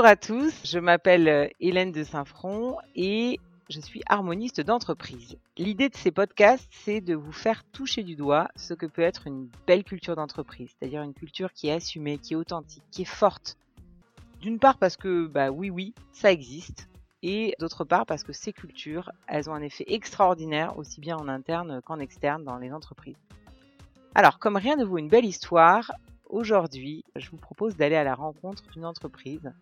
Bonjour à tous, je m'appelle euh, Hélène de Saint-Front et je suis harmoniste d'entreprise. L'idée de ces podcasts, c'est de vous faire toucher du doigt ce que peut être une belle culture d'entreprise, c'est-à-dire une culture qui est assumée, qui est authentique, qui est forte. D'une part parce que, bah oui, oui, ça existe, et d'autre part parce que ces cultures, elles ont un effet extraordinaire aussi bien en interne qu'en externe dans les entreprises. Alors, comme rien ne vaut une belle histoire, aujourd'hui, je vous propose d'aller à la rencontre d'une entreprise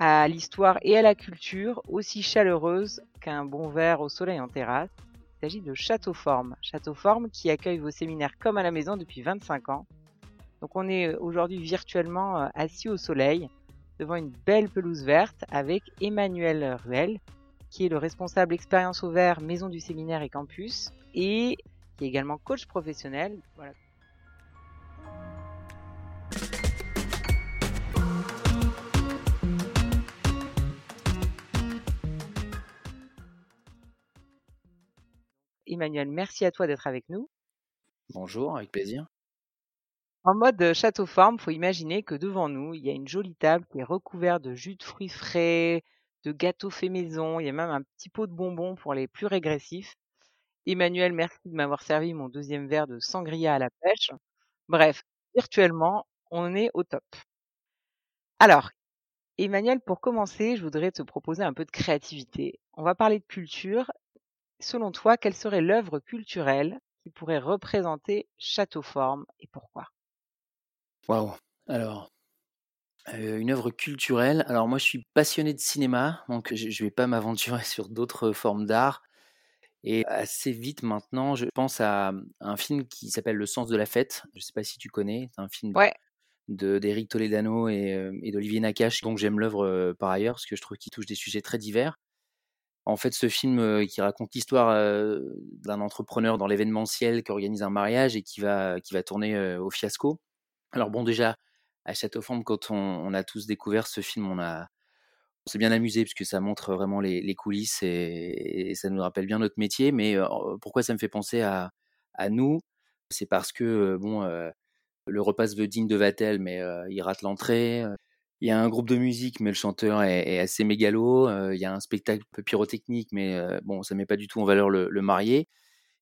à l'histoire et à la culture aussi chaleureuse qu'un bon verre au soleil en terrasse. Il s'agit de Château Forme. Château Forme qui accueille vos séminaires comme à la maison depuis 25 ans. Donc on est aujourd'hui virtuellement euh, assis au soleil devant une belle pelouse verte avec Emmanuel Ruel qui est le responsable expérience au vert maison du séminaire et campus et qui est également coach professionnel. Voilà, Emmanuel, merci à toi d'être avec nous. Bonjour, avec plaisir. En mode château forme, faut imaginer que devant nous, il y a une jolie table qui est recouverte de jus de fruits frais, de gâteaux faits maison, il y a même un petit pot de bonbons pour les plus régressifs. Emmanuel, merci de m'avoir servi mon deuxième verre de sangria à la pêche. Bref, virtuellement, on est au top. Alors, Emmanuel, pour commencer, je voudrais te proposer un peu de créativité. On va parler de culture Selon toi, quelle serait l'œuvre culturelle qui pourrait représenter Châteauforme et pourquoi? Waouh Alors, une œuvre culturelle. Alors moi, je suis passionné de cinéma, donc je ne vais pas m'aventurer sur d'autres formes d'art. Et assez vite maintenant, je pense à un film qui s'appelle Le sens de la fête. Je ne sais pas si tu connais. C'est un film d'Éric Toledano et, et d'Olivier Nakache, donc j'aime l'œuvre par ailleurs, parce que je trouve qu'il touche des sujets très divers. En fait, ce film qui raconte l'histoire d'un entrepreneur dans l'événementiel qui organise un mariage et qui va, qui va tourner au fiasco. Alors bon, déjà, à Châteauforme, quand on, a tous découvert ce film, on, a, s'est bien amusé puisque ça montre vraiment les, coulisses et, ça nous rappelle bien notre métier. Mais pourquoi ça me fait penser à, nous? C'est parce que, bon, le repas se veut digne de Vatel, mais il rate l'entrée. Il y a un groupe de musique, mais le chanteur est, assez mégalo. Euh, il y a un spectacle pyrotechnique, mais euh, bon, ça met pas du tout en valeur le, marié.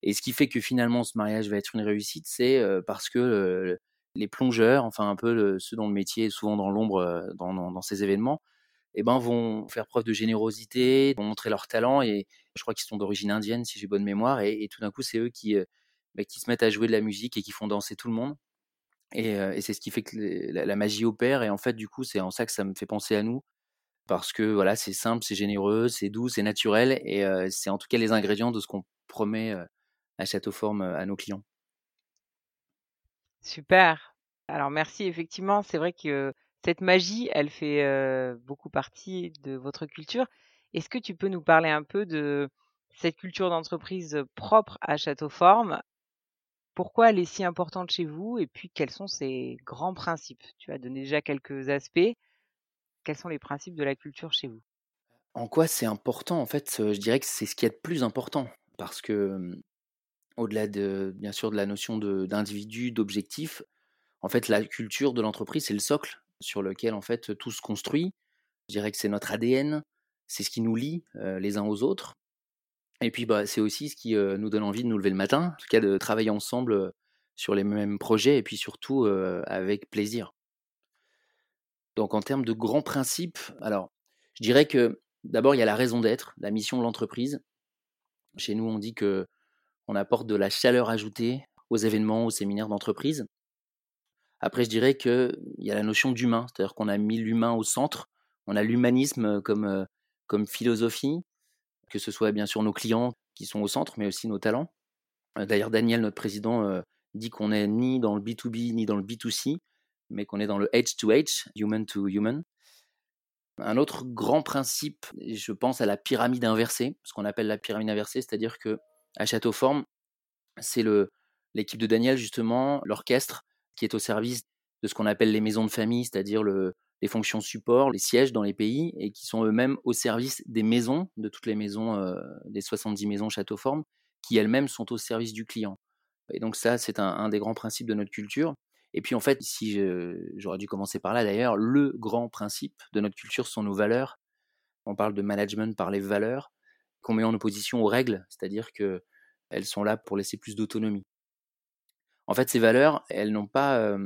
Et ce qui fait que finalement ce mariage va être une réussite, c'est euh, parce que les plongeurs, enfin un peu ceux dont le métier est souvent dans l'ombre dans, ces événements, eh ben, vont faire preuve de générosité, vont montrer leur talent. Et je crois qu'ils sont d'origine indienne, si j'ai bonne mémoire. Et, tout d'un coup, c'est eux qui, bah, qui se mettent à jouer de la musique et qui font danser tout le monde. Et, c'est ce qui fait que la, magie opère. Et en fait, du coup, c'est en ça que ça me fait penser à nous. Parce que voilà, c'est simple, c'est généreux, c'est doux, c'est naturel. Et c'est en tout cas les ingrédients de ce qu'on promet à Château Forme à nos clients. Super. Alors merci, effectivement, c'est vrai que cette magie, elle fait beaucoup partie de votre culture. Est-ce que tu peux nous parler un peu de cette culture d'entreprise propre à Château Forme pourquoi elle est si importante chez vous et puis quels sont ses grands principes? Tu as donné déjà quelques aspects. Quels sont les principes de la culture chez vous? En quoi c'est important En fait, je dirais que c'est ce qui est de plus important parce que au-delà de bien sûr de la notion d'individu, d'objectif, en fait la culture de l'entreprise c'est le socle sur lequel en fait tout se construit. Je dirais que c'est notre ADN, c'est ce qui nous lie les uns aux autres. Et puis, bah, c'est aussi ce qui nous donne envie de nous lever le matin, en tout cas de travailler ensemble sur les mêmes projets et puis surtout avec plaisir. Donc, en termes de grands principes, alors, je dirais que d'abord, il y a la raison d'être, la mission de l'entreprise. Chez nous, on dit que on apporte de la chaleur ajoutée aux événements, aux séminaires d'entreprise. Après, je dirais qu'il y a la notion d'humain, c'est-à-dire qu'on a mis l'humain au centre, on a l'humanisme comme, comme philosophie, que ce soit bien sûr nos clients qui sont au centre, mais aussi nos talents. Euh, d'ailleurs, Daniel, notre président, euh, dit qu'on n'est ni dans le B2B ni dans le B2C, mais qu'on est dans le H2H, human to human. Un autre grand principe, je pense à la pyramide inversée, ce qu'on appelle la pyramide inversée, c'est-à-dire que à Châteauforme, c'est l'équipe de Daniel justement, l'orchestre qui est au service de ce qu'on appelle les maisons de famille, c'est-à-dire le, les fonctions support, les sièges dans les pays, et qui sont eux-mêmes au service des maisons, de toutes les maisons, euh, des 70 maisons Château-Forme, qui elles-mêmes sont au service du client. Et donc ça, c'est un, des grands principes de notre culture. Et puis en fait, si j'aurais dû commencer par là d'ailleurs, le grand principe de notre culture sont nos valeurs. On parle de management par les valeurs qu'on met en opposition aux règles, c'est-à-dire que elles sont là pour laisser plus d'autonomie. En fait, ces valeurs, elles n'ont pas,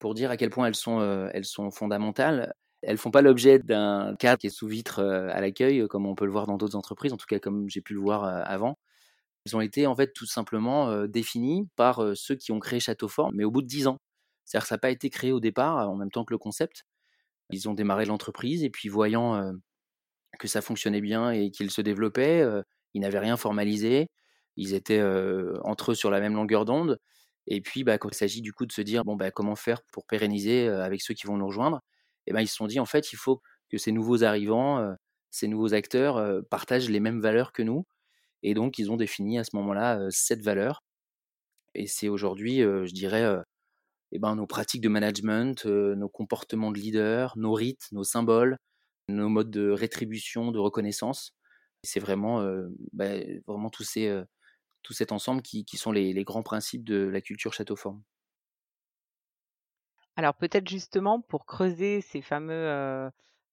pour dire à quel point elles sont, elles sont fondamentales, elles font pas l'objet d'un cadre qui est sous vitre à l'accueil, comme on peut le voir dans d'autres entreprises, en tout cas comme j'ai pu le voir avant. Elles ont été en fait tout simplement définies par ceux qui ont créé Châteaufort, mais au bout de dix ans. C'est-à-dire que ça n'a pas été créé au départ en même temps que le concept. Ils ont démarré l'entreprise et puis voyant que ça fonctionnait bien et qu'ils se développaient, ils n'avaient rien formalisé, ils étaient entre eux sur la même longueur d'onde. Et puis, bah, quand il s'agit du coup de se dire, bon, bah, comment faire pour pérenniser avec ceux qui vont nous rejoindre, et ben, ils se sont dit, en fait, il faut que ces nouveaux arrivants, ces nouveaux acteurs partagent les mêmes valeurs que nous. Et donc, ils ont défini à ce moment-là sept valeurs. Et c'est aujourd'hui, je dirais, eh ben, nos pratiques de management, nos comportements de leader, nos rites, nos symboles, nos modes de rétribution, de reconnaissance. C'est vraiment, bah, vraiment tous ces, tout cet ensemble qui, sont les, grands principes de la culture château forme Alors peut-être justement pour creuser ces fameux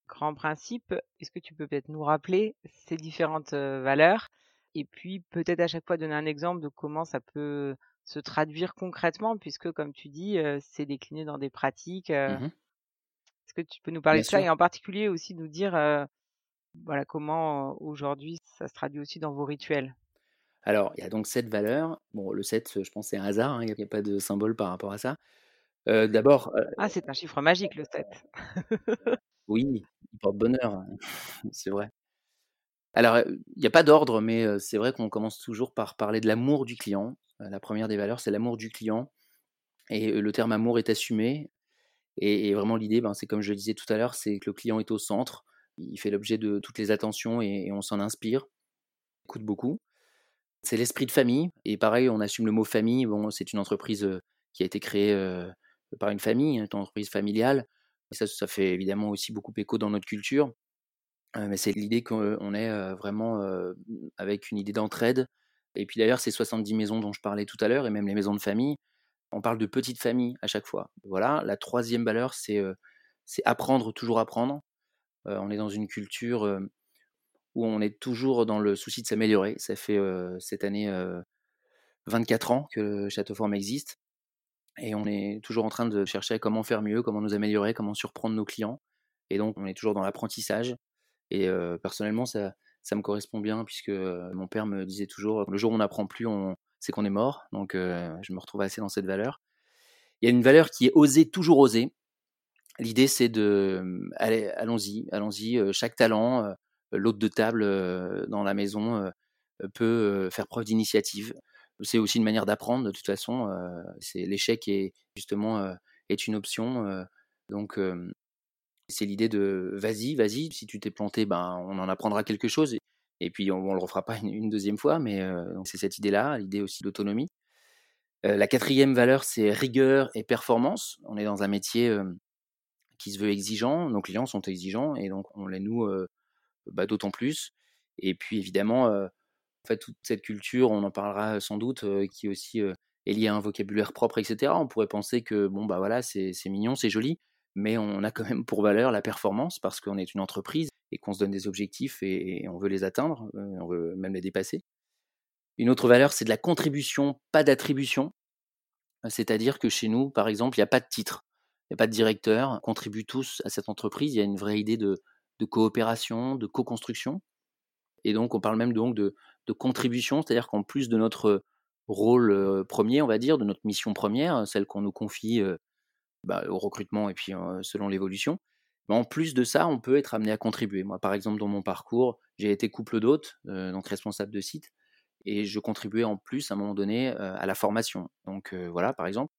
grands principes, est-ce que tu peux peut-être nous rappeler ces différentes valeurs? Et puis peut-être à chaque fois donner un exemple de comment ça peut se traduire concrètement puisque comme tu dis, c'est décliné dans des pratiques. Mmh est-ce que tu peux nous parler de ça et en particulier aussi nous dire voilà comment aujourd'hui ça se traduit aussi dans vos rituels? Alors, il y a donc 7 valeurs. Bon, le 7, je pense, c'est un hasard, hein, il n'y a, pas de symbole par rapport à ça. D'abord. ah, c'est un chiffre magique, le 7. oui, il porte bonheur, hein, c'est vrai. Alors, il n'y a pas d'ordre, mais c'est vrai qu'on commence toujours par parler de l'amour du client. La première des valeurs, c'est l'amour du client. Et le terme amour est assumé. Et, vraiment, l'idée, ben, c'est comme je le disais tout à l'heure, c'est que le client est au centre. Il fait l'objet de toutes les attentions et, et on s'en inspire. Il coûte beaucoup. C'est l'esprit de famille. Et pareil, on assume le mot famille. Bon, c'est une entreprise qui a été créée par une famille, une entreprise familiale. Et ça, ça fait évidemment aussi beaucoup écho dans notre culture. mais c'est l'idée qu'on est vraiment avec une idée d'entraide. Et puis d'ailleurs, ces 70 maisons dont je parlais tout à l'heure, et même les maisons de famille, on parle de petites familles à chaque fois. Voilà. La troisième valeur, c'est apprendre, toujours apprendre. on est dans une culture où on est toujours dans le souci de s'améliorer. Ça fait cette année 24 ans que Château Forme existe. Et on est toujours en train de chercher comment faire mieux, comment nous améliorer, comment surprendre nos clients. Et donc, on est toujours dans l'apprentissage. Et personnellement, ça, ça me correspond bien, puisque mon père me disait toujours le jour où on n'apprend plus, on, c'est qu'on est mort. Donc, je me retrouve assez dans cette valeur. Il y a une valeur qui est oser, toujours oser. L'idée, c'est de, allez, allons-y, allons-y, chaque talent, l'hôte de table dans la maison peut faire preuve d'initiative. C'est aussi une manière d'apprendre de toute façon. c'est l'échec est justement est une option. donc c'est l'idée de vas-y, vas-y. Si tu t'es planté, ben on en apprendra quelque chose. Et, puis on, ne le refera pas une, deuxième fois. Mais c'est cette idée-là, l'idée aussi d'autonomie. la quatrième valeur, c'est rigueur et performance. On est dans un métier qui se veut exigeant. Nos clients sont exigeants et donc on les noue bah, d'autant plus. Et puis évidemment, en fait, toute cette culture, on en parlera sans doute, qui aussi est liée à un vocabulaire propre, etc. On pourrait penser que bon bah voilà, c'est mignon, c'est joli, mais on a quand même pour valeur la performance parce qu'on est une entreprise et qu'on se donne des objectifs et, on veut les atteindre, on veut même les dépasser. Une autre valeur, c'est de la contribution, pas d'attribution. C'est-à-dire que chez nous, par exemple, il n'y a pas de titre, il n'y a pas de directeur, on contribue tous à cette entreprise, il y a une vraie idée de, de coopération, de co-construction. Et donc, on parle même donc de, contribution, c'est-à-dire qu'en plus de notre rôle premier, on va dire, de notre mission première, celle qu'on nous confie bah, au recrutement et puis selon l'évolution, bah, en plus de ça, on peut être amené à contribuer. Moi, par exemple, dans mon parcours, j'ai été couple d'hôtes, donc responsable de site, et je contribuais en plus à un moment donné à la formation. Donc voilà, par exemple.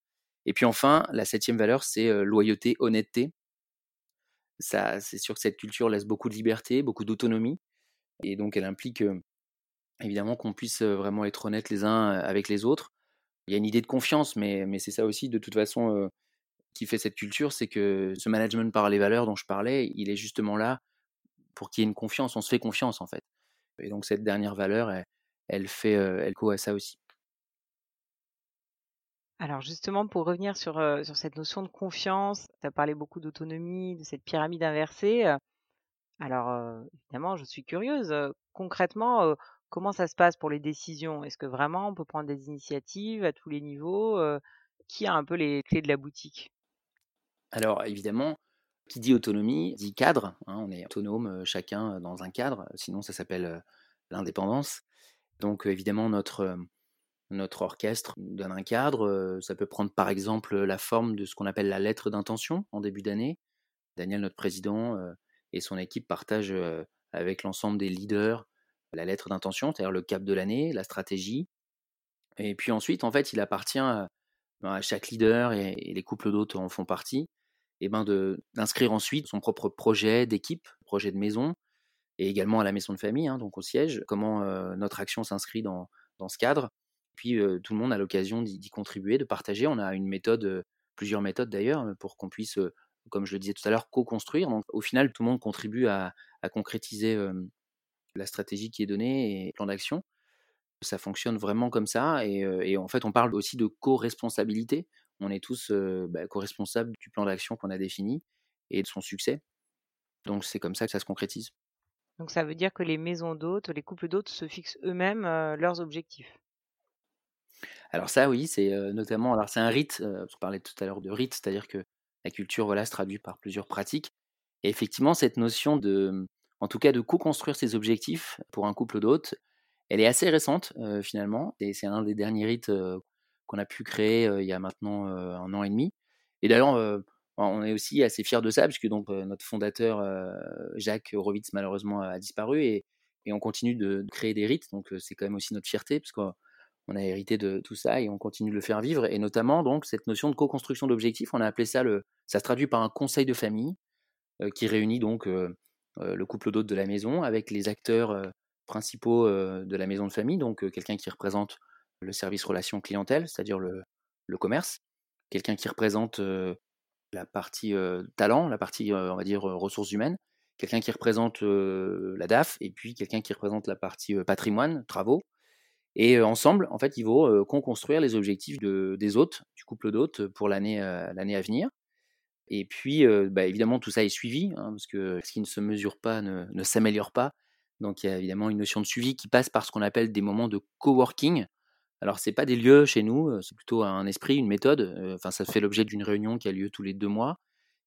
Et puis enfin, la septième valeur, c'est loyauté, honnêteté c'est sûr que cette culture laisse beaucoup de liberté, beaucoup d'autonomie, et donc elle implique évidemment qu'on puisse vraiment être honnête les uns avec les autres. Il y a une idée de confiance, mais, c'est ça aussi de toute façon qui fait cette culture, c'est que ce management par les valeurs dont je parlais, il est justement là pour qu'il y ait une confiance, on se fait confiance en fait. Et donc cette dernière valeur, elle, fait elle co à ça aussi. Alors justement, pour revenir sur, cette notion de confiance, tu as parlé beaucoup d'autonomie, de cette pyramide inversée, alors, évidemment, je suis curieuse, concrètement, comment ça se passe pour les décisions? Est-ce que vraiment on peut prendre des initiatives à tous les niveaux? Qui a un peu les clés de la boutique? Alors évidemment, qui dit autonomie dit cadre, hein, on est autonome, chacun, dans un cadre, sinon ça s'appelle, l'indépendance. Donc, évidemment notre, notre orchestre donne un cadre, ça peut prendre par exemple, la forme de ce qu'on appelle la lettre d'intention en début d'année. Daniel, notre président, et son équipe partagent, avec l'ensemble des leaders la lettre d'intention, c'est-à-dire le cap de l'année, la stratégie et puis ensuite, en fait, il appartient à ben, à chaque leader et les couples d'hôtes en font partie et ben, d'inscrire ensuite son propre projet d'équipe, projet de maison et également à la maison de famille, hein, donc au siège, comment, notre action s'inscrit dans dans ce cadre? Puis, tout le monde a l'occasion d'y contribuer, de partager. On a une méthode, plusieurs méthodes d'ailleurs, pour qu'on puisse, comme je le disais tout à l'heure, co-construire. Donc au final, tout le monde contribue à concrétiser, la stratégie qui est donnée et le plan d'action. Ça fonctionne vraiment comme ça et en fait, on parle aussi de co-responsabilité. On est tous, bah, co-responsables du plan d'action qu'on a défini et de son succès. Donc c'est comme ça que ça se concrétise. Donc ça veut dire que les maisons d'hôtes, les couples d'hôtes se fixent eux-mêmes, leurs objectifs? Alors ça oui, c'est, notamment alors c'est un rite, heu, je parlais tout à l'heure de rite, c'est-à-dire que la culture, voilà, se traduit par plusieurs pratiques. Et effectivement cette notion de, en tout cas de co-construire ses objectifs pour un couple d'hôtes, elle est assez récente, finalement. Et c'est un des derniers rites, qu'on a pu créer, il y a maintenant, 1 an et demi. Et d'ailleurs, on est aussi assez fiers de ça puisque donc, notre fondateur, Jacques Horowitz malheureusement a disparu et et on continue de créer des rites. Donc, c'est quand même aussi notre fierté puisqu'on on a hérité de tout ça et on continue de le faire vivre. Et notamment donc cette notion de co-construction d'objectifs, on a appelé ça le ça se traduit par un conseil de famille, heu, qui réunit donc, heu heu, le couple d'hôtes de la maison avec les acteurs, principaux, de la maison de famille, donc quelqu'un qui représente le service relations clientèle, c'est-à-dire le le commerce, quelqu'un qui représente, la partie, talent, la partie, on va dire, ressources humaines, quelqu'un qui représente, la DAF et puis quelqu'un qui représente la partie, patrimoine, travaux et ensemble, en fait, vont, heu, co-construire les objectifs de des hôtes, du couple d'hôtes pour l'année, à venir et puis, bah, évidemment tout ça est suivi, hein, parce que ce qui ne se mesure pas ne ne s'améliore pas. Donc il y a évidemment une notion de suivi qui passe par ce qu'on appelle des moments de coworking. Alors c'est pas des lieux chez nous, c'est plutôt un esprit, une méthode, enfin ça fait l'objet d'une réunion qui a lieu tous les 2 mois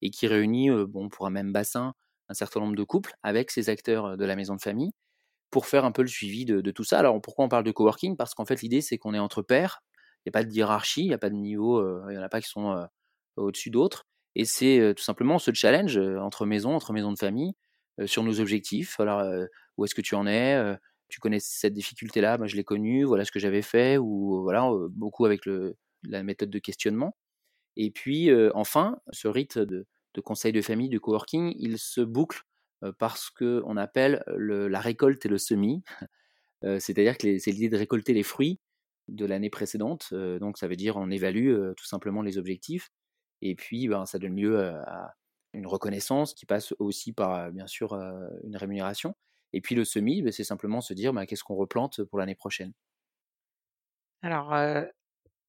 et qui réunit, bon pour un même bassin, un certain nombre de couples avec ces acteurs, de la maison de famille pour faire un peu le suivi de tout ça. Alors pourquoi on parle de coworking? Parce qu'en fait l'idée c'est qu'on est entre pairs, il y a pas de hiérarchie, il y a pas de niveau, heu, il y en a pas qui sont, heu, au-dessus d'autres et c'est, heu, tout simplement ce challenge, entre maisons, entre maisons de famille, sur nos objectifs. Alors, où est-ce que tu en es? Tu connais cette difficulté-là? Moi je l'ai connue, voilà ce que j'avais fait ou voilà, beaucoup avec la méthode de questionnement et puis, enfin, ce rite de de conseil de famille, de coworking, il se boucle, par ce qu'on appelle le la récolte et le semis. C'est-à-dire que c'est l'idée de récolter les fruits de l'année précédente, donc ça veut dire on évalue, tout simplement les objectifs et puis, ben, ça donne lieu, à une reconnaissance qui passe aussi par, bien sûr, une rémunération et puis le semis, beh, c'est simplement se dire: «Bah, qu'est-ce qu'on replante pour l'année prochaine?» Alors,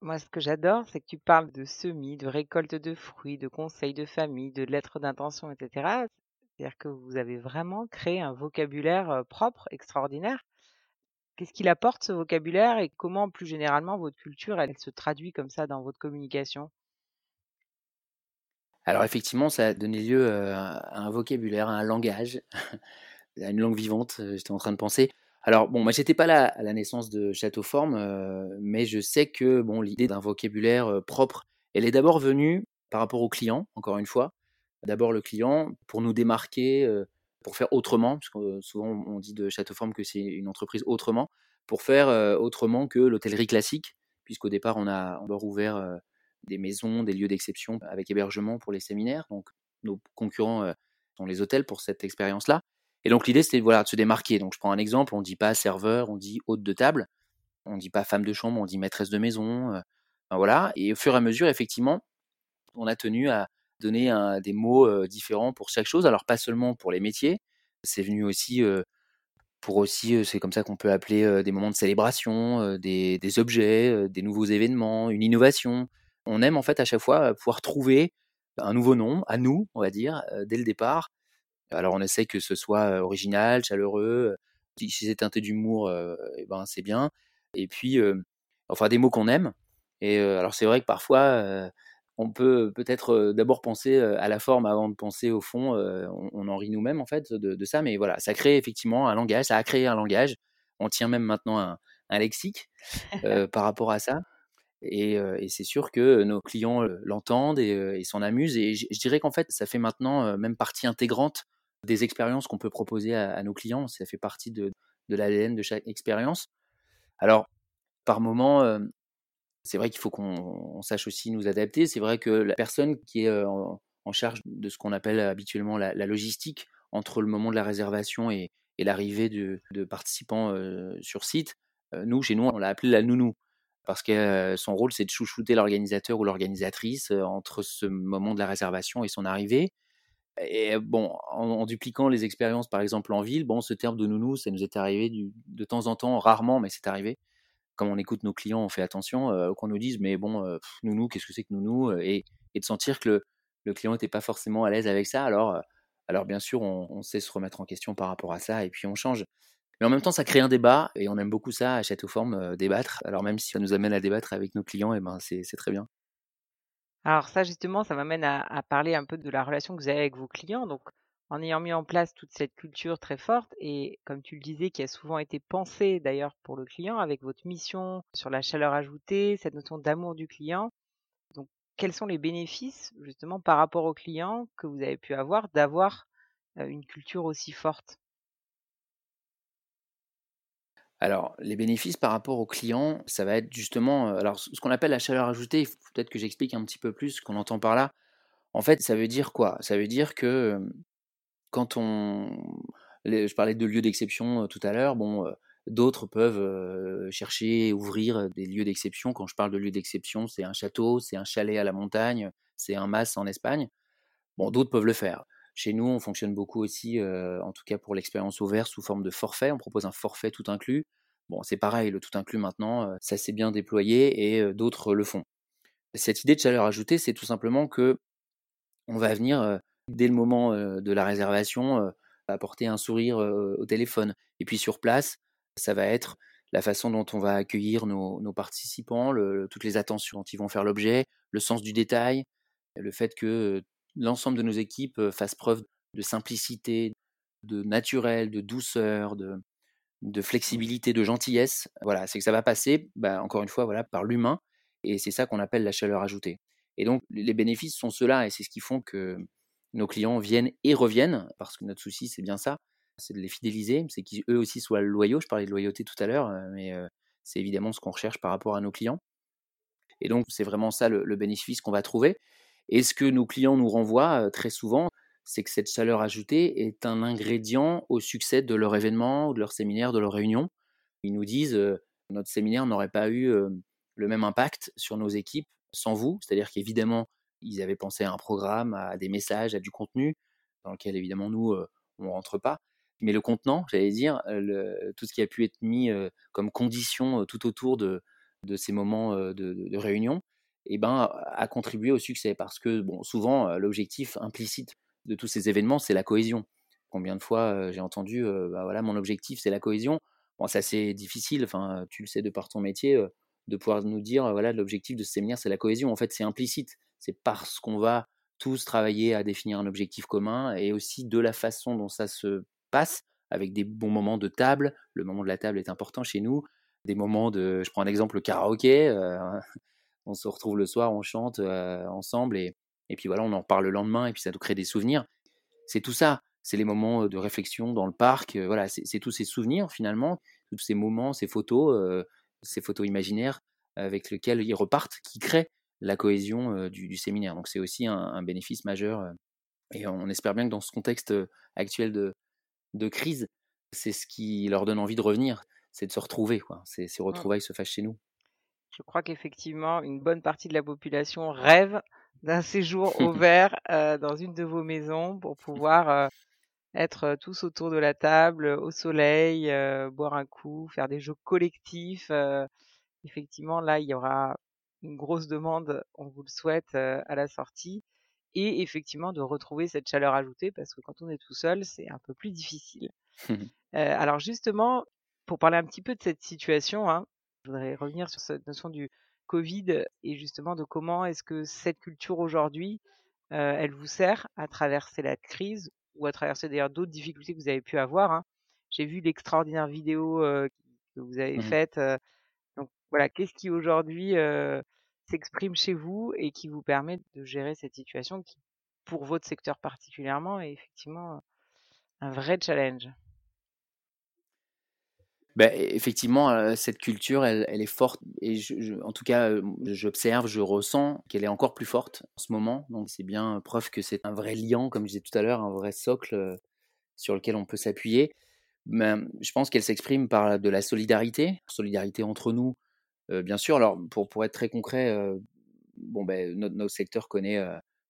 moi ce que j'adore, c'est que tu parles de semis, de récolte de fruits, de conseils de famille, de lettres d'intention et cetera. C'est-à-dire que vous avez vraiment créé un vocabulaire, propre, extraordinaire. Qu'est-ce qu'il apporte ce vocabulaire et comment plus généralement votre culture, se traduit comme ça dans votre communication? Alors effectivement, ça a donné lieu, à un vocabulaire, à un langage, à une langue vivante, j'étais en train de penser. Alors bon, moi j'étais pas là à la naissance de Château Forme, mais je sais que bon, l'idée d'un vocabulaire, propre, elle est d'abord venue par rapport au client, encore une fois. D'abord le client pour nous démarquer, pour faire autrement, parce que, souvent on dit de Château Forme que c'est une entreprise autrement, pour faire, autrement que l'hôtellerie classique, puisqu'au départ on a heu, des maisons, des lieux d'exception avec hébergement pour les séminaires. Donc nos concurrents, sont les hôtels pour cette expérience-là et donc l'idée c'était voilà de se démarquer. Donc je prends un exemple, on dit pas serveur, on dit hôte de table, on dit pas femme de chambre, on dit maîtresse de maison, voilà et au fur et à mesure effectivement, on a tenu à donner des mots, différents pour chaque chose. Alors pas seulement pour les métiers, c'est venu aussi, pour aussi, c'est comme ça qu'on peut appeler des moments de célébration, des, des, objets, des nouveaux événements, une innovation. On aime en fait à chaque fois pouvoir trouver un nouveau nom à nous, on va dire, dès le départ. Alors on essaie que ce soit original, chaleureux. Si c'est teinté d'humour, eh ben c'est bien. Et puis, enfin des mots qu'on aime. Et alors c'est vrai que parfois on peut peut-être d'abord penser à la forme avant de penser au fond. on, en rit nous-mêmes en fait de, ça, mais voilà, ça crée effectivement un langage, ça a créé un langage. On tient même maintenant un, lexique par rapport à ça. Et, c'est sûr que nos clients l'entendent et, s'en amusent. Et je, dirais qu'en fait, ça fait maintenant même partie intégrante des expériences qu'on peut proposer à, nos clients. Ça fait partie de, de l'ADN de chaque expérience. Alors, par moment, c'est vrai qu'il faut qu'on sache aussi nous adapter. C'est vrai que la personne qui est en, charge de ce qu'on appelle habituellement la, logistique entre le moment de la réservation et, l'arrivée de, participants sur site, nous, chez nous, on l'a appelé la nounou. Parce que son rôle, c'est de chouchouter l'organisateur ou l'organisatrice entre ce moment de la réservation et son arrivée. Et bon, en, dupliquant les expériences, par exemple en ville, bon, ce terme de nounou, ça nous est arrivé de temps en temps, rarement, mais c'est arrivé on écoute nos clients, on fait attention, qu'on nous dise, mais bon, nounou, qu'est-ce que c'est que nounou et, de sentir que le, client n'était pas forcément à l'aise avec ça. Alors, alors bien sûr, on, sait se remettre en question par rapport à ça et puis on change. Mais en même temps, ça crée un débat et on aime beaucoup ça à Châteauforme, débattre. Alors même si ça nous amène à débattre avec nos clients, et ben c'est très bien. Alors ça justement, ça m'amène à, à, parler un peu de la relation que vous avez avec vos clients. Donc en ayant mis en place toute cette culture très forte et comme tu le disais, qui a souvent été pensée d'ailleurs pour le client avec votre mission sur la chaleur ajoutée, cette notion d'amour du client. Donc, quels sont les bénéfices justement par rapport au client que vous avez pu avoir d'avoir une culture aussi forte? Alors, les bénéfices par rapport au client, ça va être justement, alors ce qu'on appelle la chaleur ajoutée, peut-être que j'explique un petit peu plus ce qu'on entend par là. En fait, ça veut dire quoi? Ça veut dire que quand on. je parlais de lieux d'exception tout à l'heure. Bon, d'autres peuvent chercher, ouvrir des lieux d'exception. Quand je parle de lieux d'exception, c'est un château, c'est un chalet à la montagne, c'est un mas en Espagne. Bon, d'autres peuvent le faire. Chez nous, on fonctionne beaucoup aussi, en tout cas pour l'expérience ouverte, sous forme de forfait. On propose un forfait tout inclus. Bon, c'est pareil, le tout inclus maintenant, ça s'est bien déployé et d'autres le font. Cette idée de chaleur ajoutée, c'est tout simplement que on va venir dès le moment de la réservation, apporter un sourire au téléphone. Et puis sur place, ça va être la façon dont on va accueillir nos, participants, toutes les attentions dont ils vont faire l'objet, le sens du détail, le fait que l'ensemble de nos équipes fassent preuve de simplicité, de naturel, de douceur, de, de flexibilité, de gentillesse. Voilà, c'est que ça va passer, bah, encore une fois, voilà, par l'humain, et c'est ça qu'on appelle la chaleur ajoutée. Et donc les bénéfices sont ceux-là, et c'est ce qui font que nos clients viennent et reviennent, parce que notre souci, c'est bien ça, c'est de les fidéliser, c'est qu'eux aussi soient loyaux. Je parlais de loyauté tout à l'heure, euh, mais euh, c'est évidemment ce qu'on recherche par rapport à nos clients. Et donc, c'est vraiment ça le, bénéfice qu'on va trouver. Et ce que nos clients nous renvoient euh, très souvent, c'est que cette chaleur ajoutée est un ingrédient au succès de leur événement, de leur séminaire, de leur réunion. Ils nous disent, notre séminaire n'aurait pas eu le même impact sur nos équipes sans vous. C'est-à-dire qu'évidemment, ils avaient pensé à un programme, à des messages, à du contenu, dans lequel évidemment nous, on ne rentre pas. Mais le contenant, j'allais dire, tout ce qui a pu être mis comme condition tout autour de, ces moments de, réunion, eh ben, a contribué au succès. Parce que bon, souvent, l'objectif implicite de tous ces événements, c'est la cohésion. Combien de fois j'ai entendu, bah voilà, mon objectif, c'est la cohésion. Bon, c'est assez difficile, enfin, tu le sais de par ton métier, de pouvoir nous dire, voilà, l'objectif de ce séminaire, c'est la cohésion. En fait, c'est implicite c'est parce qu'on va tous travailler à définir un objectif commun et aussi de la façon dont ça se passe, avec des bons moments de table. Le moment de la table est important chez nous. Des moments de, je prends un exemple, le karaoké. Euh, on se retrouve le soir, on chante euh, ensemble et, et puis voilà, on en parle le lendemain et puis ça nous crée des souvenirs. C'est tout ça. C'est les moments de réflexion dans le parc. Euh, voilà, c'est tous ces souvenirs finalement, tous ces moments, ces photos, ces photos imaginaires avec lesquelles ils repartent, qui créent la cohésion du, séminaire. Donc c'est aussi un, bénéfice majeur. et on espère bien que dans ce contexte actuel de, crise, c'est ce qui leur donne envie de revenir, c'est de se retrouver. Quoi. Ces, ces mmh. retrouvailles se fassent chez nous. Je crois qu'effectivement, une bonne partie de la population rêve d'un séjour au vert dans une de vos maisons pour pouvoir être tous autour de la table, au soleil, boire un coup, faire des jeux collectifs. effectivement, là, il y aura une grosse demande, on vous le souhaite, à la sortie. Et effectivement, de retrouver cette chaleur ajoutée, parce que quand on est tout seul, c'est un peu plus difficile. alors justement, pour parler un petit peu de cette situation, hein, je voudrais revenir sur cette notion du Covid et justement de comment est-ce que cette culture aujourd'hui, elle vous sert à traverser la crise ou à traverser d'ailleurs d'autres difficultés que vous avez pu avoir. Hein. J'ai vu l'extraordinaire vidéo que vous avez mmh faite. Voilà, qu'est-ce qui aujourd'hui s'exprime chez vous et qui vous permet de gérer cette situation qui, pour votre secteur particulièrement, est effectivement un vrai challenge? Ben, effectivement, cette culture, elle, est forte. Et en tout cas, j'observe, je ressens qu'elle est encore plus forte en ce moment. Donc, c'est bien preuve que c'est un vrai lien, comme je disais tout à l'heure, un vrai socle sur lequel on peut s'appuyer. Ben, je pense qu'elle s'exprime par de la solidarité, solidarité entre nous, bien sûr. Alors, pour, pour être très concret, bon, ben, notre, secteur connaît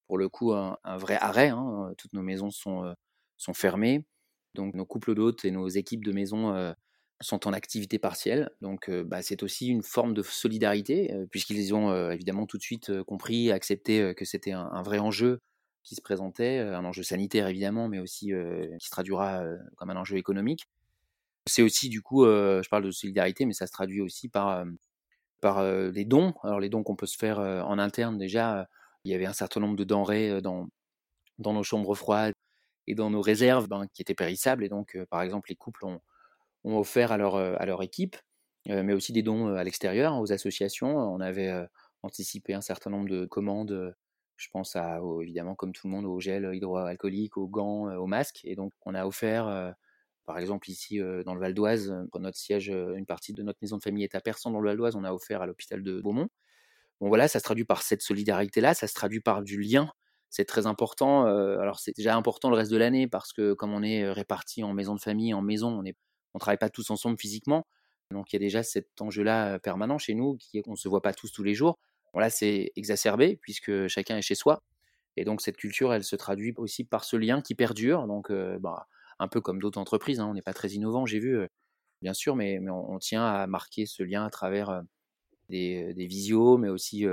pour le coup un, vrai arrêt. Hein. Toutes nos maisons sont, sont fermées. Donc, nos couples d'hôtes et nos équipes de maison sont en activité partielle. Donc, bah, c'est aussi une forme de solidarité, puisqu'ils ont évidemment tout de suite compris, accepté que c'était un, vrai enjeu qui se présentait, un enjeu sanitaire évidemment, mais aussi qui se traduira comme un enjeu économique. C'est aussi, du coup, je parle de solidarité, mais ça se traduit aussi par, par des dons. Alors, les dons qu'on peut se faire en interne, déjà, il y avait un certain nombre de denrées dans, nos chambres froides et dans nos réserves ben, qui étaient périssables. Et donc, par exemple, les couples ont offert à leur, équipe, mais aussi des dons à l'extérieur, aux associations. On avait anticipé un certain nombre de commandes je pense à, évidemment, comme tout le monde, au gel hydroalcoolique, aux gants, aux masques. Et donc, on a offert, par exemple, ici, dans le Val d'Oise, notre siège, une partie de notre maison de famille est à Persan, dans le Val d'Oise, on a offert à l'hôpital de Beaumont. Bon, voilà, ça se traduit par cette solidarité-là, ça se traduit par du lien. C'est très important. alors, c'est déjà important le reste de l'année parce que, comme on est répartis en maison de famille, en maison, on on travaille pas tous ensemble physiquement. Donc il y a déjà cet enjeu-là permanent chez nous, qui qu'on ne se voit pas tous tous les jours. Bon, là, c'est exacerbé puisque chacun est chez soi. Et donc cette culture, elle se traduit aussi par ce lien qui perdure. Donc bah, un peu comme d'autres entreprises, hein, on n'est pas très innovant, j'ai vu, bien sûr, mais, on, tient à marquer ce lien à travers des, des visios, mais aussi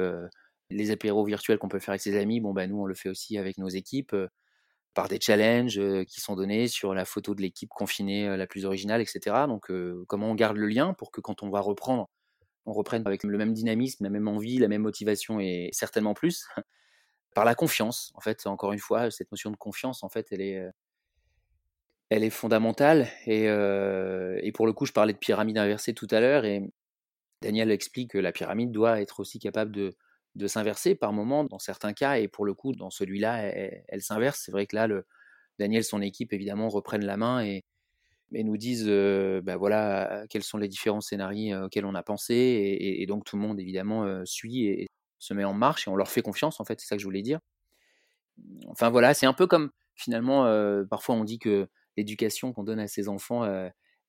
les apéros virtuels qu'on peut faire avec ses amis. Bon, bah, nous, on le fait aussi avec nos équipes par des challenges qui sont donnés sur la photo de l'équipe confinée la plus originale, etc. Donc, comment on garde le lien pour que quand on va reprendre, on reprenne avec le même dynamisme, la même envie, la même motivation et certainement plus par la confiance. En fait, encore une fois, cette notion de confiance, en fait, elle est, elle est fondamentale. Et, et pour le coup, je parlais de pyramide inversée tout à l'heure et Daniel explique que la pyramide doit être aussi capable de de s'inverser par moment dans certains cas, et pour le coup, dans celui-là, elle, s'inverse. C'est vrai que là, le, Daniel, son équipe, évidemment, reprennent la main et, nous disent ben voilà, quels sont les différents scénarios auxquels on a pensé, et, donc tout le monde, évidemment, suit et, se met en marche, et on leur fait confiance, en fait, c'est ça que je voulais dire. Enfin voilà, c'est un peu comme, finalement, parfois on dit que l'éducation qu'on donne à ses enfants,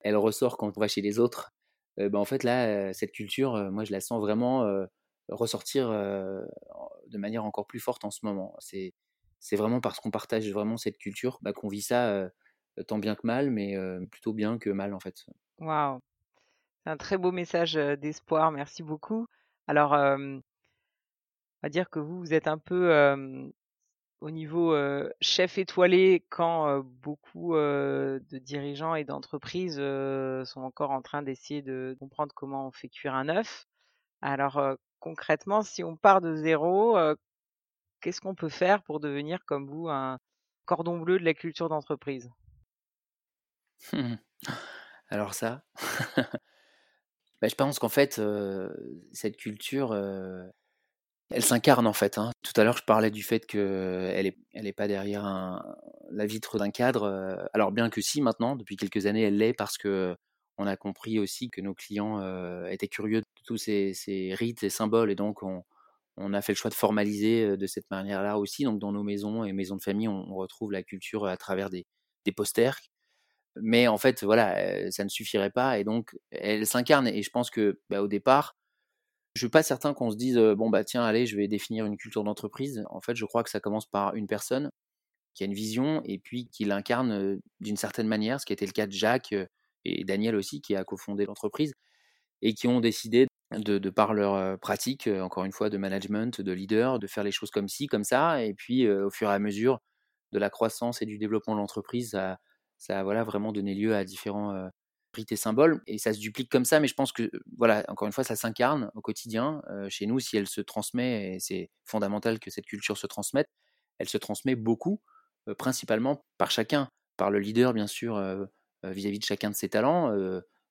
elle ressort quand on va chez les autres. Ben en fait, là, cette culture, moi, je la sens vraiment ressortir de manière encore plus forte en ce moment. C'est, c'est vraiment parce qu'on partage vraiment cette culture bah, qu'on vit ça tant bien que mal, mais plutôt bien que mal en fait. Waouh, c'est un très beau message d'espoir. Merci beaucoup. Alors, on va dire que vous, vous êtes un peu au niveau chef étoilé quand beaucoup de dirigeants et d'entreprises sont encore en train d'essayer de comprendre comment on fait cuire un œuf. Alors, concrètement, si on part de zéro, qu'est-ce qu'on peut faire pour devenir comme vous un cordon bleu de la culture d'entreprise? Alors ça, bah, je pense qu'en fait, cette culture, elle s'incarne en fait. Hein. Tout à l'heure, je parlais du fait qu'elle n'est elle est pas derrière la vitre d'un cadre. alors bien que si, maintenant, depuis quelques années, elle l'est parce que on a compris aussi que nos clients étaient curieux de tous ces, rites et symboles, et donc on, a fait le choix de formaliser de cette manière-là aussi. Donc dans nos maisons et maisons de famille, on, retrouve la culture à travers des, posters. Mais en fait, voilà, ça ne suffirait pas, et donc elle s'incarne. Et je pense que bah, au départ, je suis pas certain qu'on se dise bon bah tiens allez, je vais définir une culture d'entreprise. En fait, je crois que ça commence par une personne qui a une vision et puis qui l'incarne d'une certaine manière, ce qui a été le cas de Jacques et Daniel aussi, qui a cofondé l'entreprise, et qui ont décidé de, par leur pratique, encore une fois, de management, de leader, de faire les choses comme ci, comme ça, et puis au fur et à mesure de la croissance et du développement de l'entreprise, ça, ça a voilà, vraiment donné lieu à différents rites et symboles, et ça se duplique comme ça, mais je pense que, voilà, encore une fois, ça s'incarne au quotidien. chez nous, si elle se transmet, et c'est fondamental que cette culture se transmette, elle se transmet beaucoup, principalement par chacun, par le leader, bien sûr, vis-à-vis de chacun de ses talents,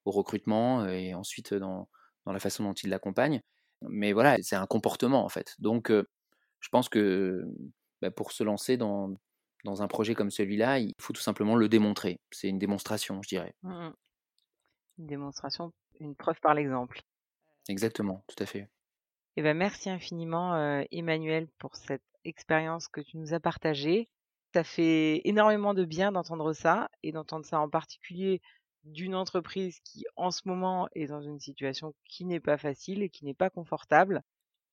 au recrutement et ensuite dans, dans la façon dont il l'accompagne. Mais voilà, c'est un comportement en fait. Donc, je pense que bah, pour se lancer dans, dans un projet comme celui-là, il faut tout simplement le démontrer. C'est une démonstration, je dirais. Mmh une démonstration, une preuve par l'exemple. Exactement, tout à fait. Eh ben, merci infiniment, Emmanuel, pour cette expérience que tu nous as partagée. Ça fait énormément de bien d'entendre ça et d'entendre ça en particulier d'une entreprise qui, en ce moment, est dans une situation qui n'est pas facile et qui n'est pas confortable.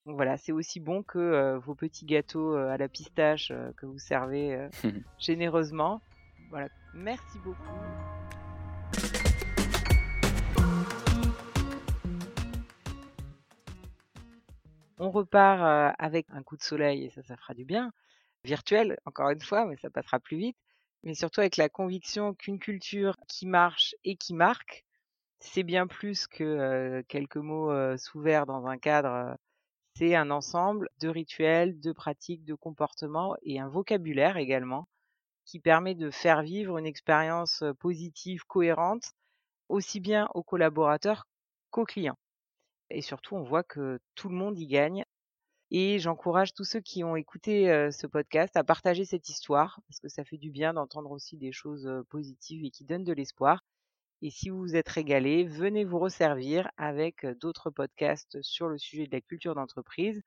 Donc voilà, c'est aussi bon que vos petits gâteaux à la pistache que vous servez généreusement. Voilà, merci beaucoup. On repart avec un coup de soleil et ça, ça fera du bien virtuel, encore une fois, mais ça passera plus vite, mais surtout avec la conviction qu'une culture qui marche et qui marque, c'est bien plus que quelques mots sous verre dans un cadre. c'est un ensemble de rituels, de pratiques, de comportements et un vocabulaire également qui permet de faire vivre une expérience positive, cohérente, aussi bien aux collaborateurs qu'aux clients. Et surtout, on voit que tout le monde y gagne et j'encourage tous ceux qui ont écouté ce podcast à partager cette histoire, parce que ça fait du bien d'entendre aussi des choses positives et qui donnent de l'espoir. Et si vous vous êtes régalé, venez vous resservir avec d'autres podcasts sur le sujet de la culture d'entreprise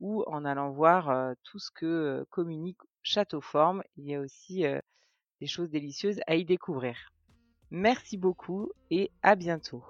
ou en allant voir tout ce que communique Châteauforme. Il y a aussi des choses délicieuses à y découvrir. Merci beaucoup et à bientôt.